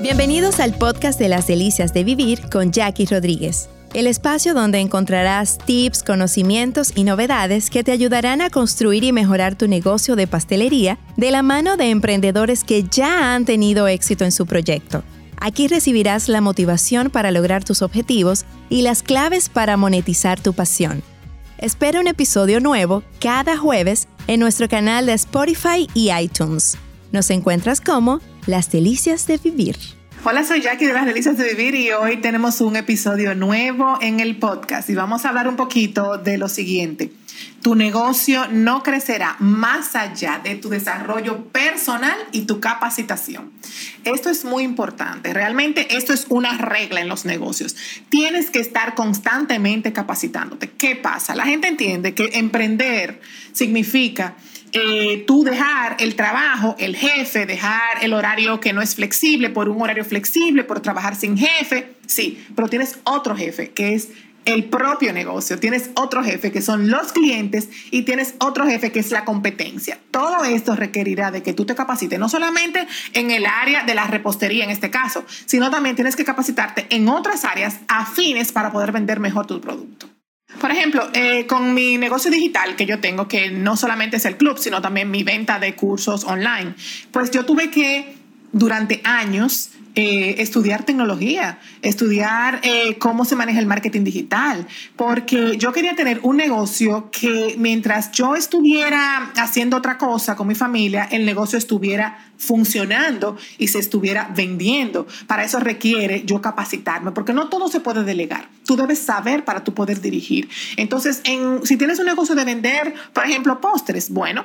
Bienvenidos al podcast de las delicias de vivir con Jackie Rodríguez. El espacio donde encontrarás tips, conocimientos y novedades que te ayudarán a construir y mejorar tu negocio de pastelería de la mano de emprendedores que ya han tenido éxito en su proyecto. Aquí recibirás la motivación para lograr tus objetivos y las claves para monetizar tu pasión. Espera un episodio nuevo cada jueves en nuestro canal de Spotify y iTunes. Nos encuentras como Las Delicias de Vivir. Hola, soy Jackie de las Delicias de Vivir y hoy tenemos un episodio nuevo en el podcast y vamos a hablar un poquito de lo siguiente. Tu negocio no crecerá más allá de tu desarrollo personal y tu capacitación. Esto es muy importante. Realmente esto es una regla en los negocios. Tienes que estar constantemente capacitándote. ¿Qué pasa? La gente entiende que emprender significa eh, tú dejar el trabajo, el jefe, dejar el horario que no es flexible por un horario flexible, por trabajar sin jefe, sí, pero tienes otro jefe que es el propio negocio, tienes otro jefe que son los clientes y tienes otro jefe que es la competencia. Todo esto requerirá de que tú te capacites, no solamente en el área de la repostería en este caso, sino también tienes que capacitarte en otras áreas afines para poder vender mejor tu producto. Ejemplo, eh, con mi negocio digital que yo tengo, que no solamente es el club, sino también mi venta de cursos online, pues yo tuve que durante años eh, estudiar tecnología, estudiar eh, cómo se maneja el marketing digital, porque yo quería tener un negocio que mientras yo estuviera haciendo otra cosa con mi familia, el negocio estuviera funcionando y se estuviera vendiendo. Para eso requiere yo capacitarme, porque no todo se puede delegar. Tú debes saber para tú poder dirigir. Entonces, en, si tienes un negocio de vender, por ejemplo, postres, bueno,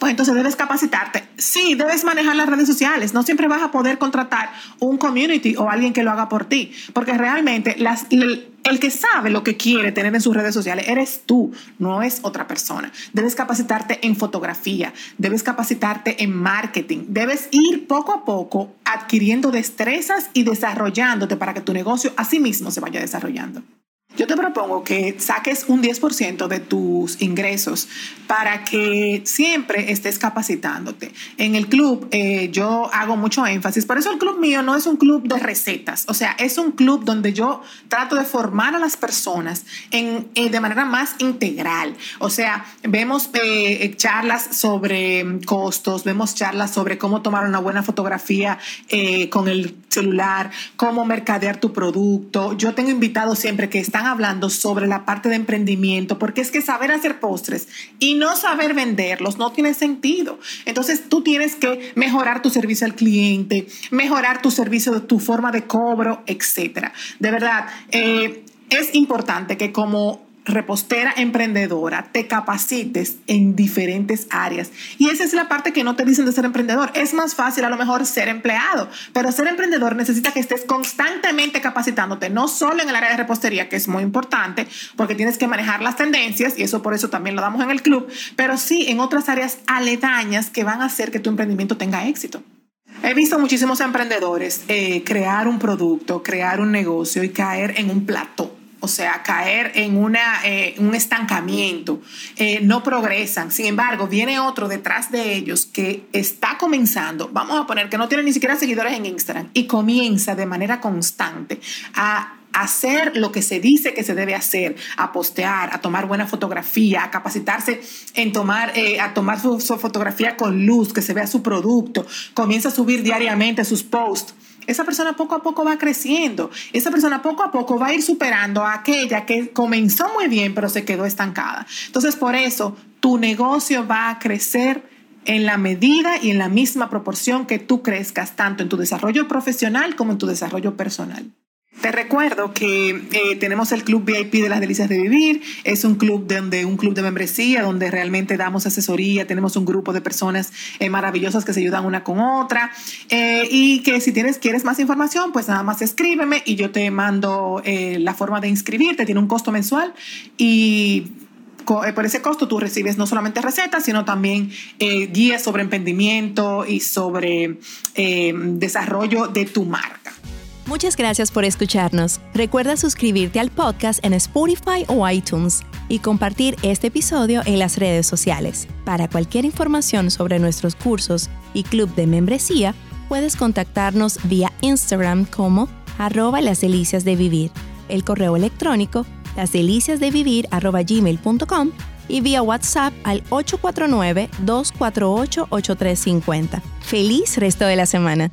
pues entonces debes capacitarte. Sí, debes manejar las redes sociales. No siempre vas a poder contratar un community o alguien que lo haga por ti, porque realmente las, el, que sabe lo que quiere tener en sus redes sociales eres tú, no es otra persona. Debes capacitarte en fotografía, debes capacitarte en marketing, debes ir poco a poco adquiriendo destrezas y desarrollándote para que tu negocio a sí mismo se vaya desarrollando. Yo te propongo que saques un 10% de tus ingresos para que siempre estés capacitándote. En el club eh, yo hago mucho énfasis, por eso el club mío no es un club de recetas, o sea, es un club donde yo trato de formar a las personas eh, de manera más integral. O sea, vemos eh, charlas sobre costos, vemos charlas sobre cómo tomar una buena fotografía con el celular, cómo mercadear tu producto. Yo tengo invitados siempre que están hablando sobre la parte de emprendimiento, porque es que saber hacer postres y no saber venderlos no tiene sentido. Entonces tú tienes que mejorar tu servicio al cliente, mejorar tu servicio, tu forma de cobro, etcétera. De verdad, eh, es importante que como repostera emprendedora te capacites en diferentes áreas. Y esa es la parte que no te dicen de ser emprendedor. Es más fácil a lo mejor ser empleado, pero ser emprendedor necesita que estés constantemente capacitándote, no solo en el área de repostería, que es muy importante, porque tienes que manejar las tendencias y eso por eso también lo damos en el club, pero sí en otras áreas aledañas que van a hacer que tu emprendimiento tenga éxito. He visto muchísimos emprendedores eh, crear un producto, crear un negocio y caer en un plató o sea, caer en una, eh, un estancamiento, eh, no progresan. Sin embargo, viene otro detrás de ellos que está comenzando, vamos a poner que no tiene ni siquiera seguidores en Instagram y comienza de manera constante a hacer lo que se dice que se debe hacer, a postear, a tomar buena fotografía, a capacitarse en tomar, eh, a tomar su, su fotografía con luz, que se vea su producto, comienza a subir diariamente sus posts esa persona poco a poco va creciendo. Esa persona poco a poco va a ir superando a aquella que comenzó muy bien, pero se quedó estancada. Entonces, por eso, tu negocio va a crecer en la medida y en la misma proporción que tú crezcas, tanto en tu desarrollo profesional como en tu desarrollo personal. Te recuerdo que eh, tenemos el Club VIP de las Delicias de Vivir. Es un club donde un club de membresía donde realmente damos asesoría. Tenemos un grupo de personas eh, maravillosas que se ayudan una con otra. Eh, y que si tienes, quieres más información, pues nada más escríbeme y yo te mando la forma de inscribirte. Tiene un costo mensual y por ese costo tú recibes no solamente recetas, sino también guías sobre emprendimiento y sobre desarrollo de tu marca. Muchas gracias por escucharnos. Recuerda suscribirte al podcast en Spotify o iTunes y compartir este episodio en las redes sociales. Para cualquier información sobre nuestros cursos y club de membresía, puedes contactarnos vía Instagram como arroba las de vivir, el correo electrónico lasdeliciasdevivir.gmail.com y vía WhatsApp al 849-248-8350. ¡Feliz resto de la semana!